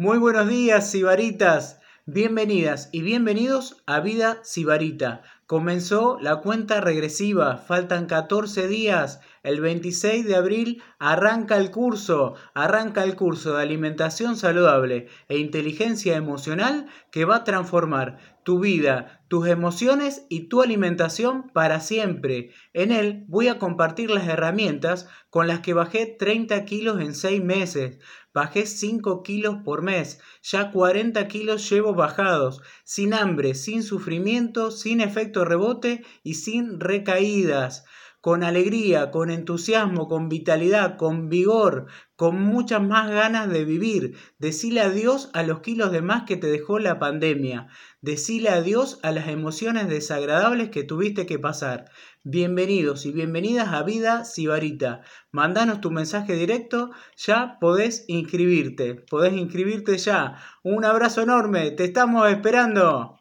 Muy buenos días, Sibaritas. Bienvenidas y bienvenidos a Vida Sibarita. Comenzó la cuenta regresiva, faltan 14 días. El 26 de abril arranca el curso, arranca el curso de alimentación saludable e inteligencia emocional que va a transformar tu vida, tus emociones y tu alimentación para siempre. En él voy a compartir las herramientas con las que bajé 30 kilos en 6 meses. Bajé 5 kilos por mes. Ya 40 kilos llevo bajados. Sin hambre, sin sufrimiento, sin efecto rebote y sin recaídas con alegría, con entusiasmo, con vitalidad, con vigor, con muchas más ganas de vivir. Decile adiós a los kilos de más que te dejó la pandemia. Decile adiós a las emociones desagradables que tuviste que pasar. Bienvenidos y bienvenidas a Vida Sibarita. Mandanos tu mensaje directo, ya podés inscribirte. Podés inscribirte ya. Un abrazo enorme, te estamos esperando.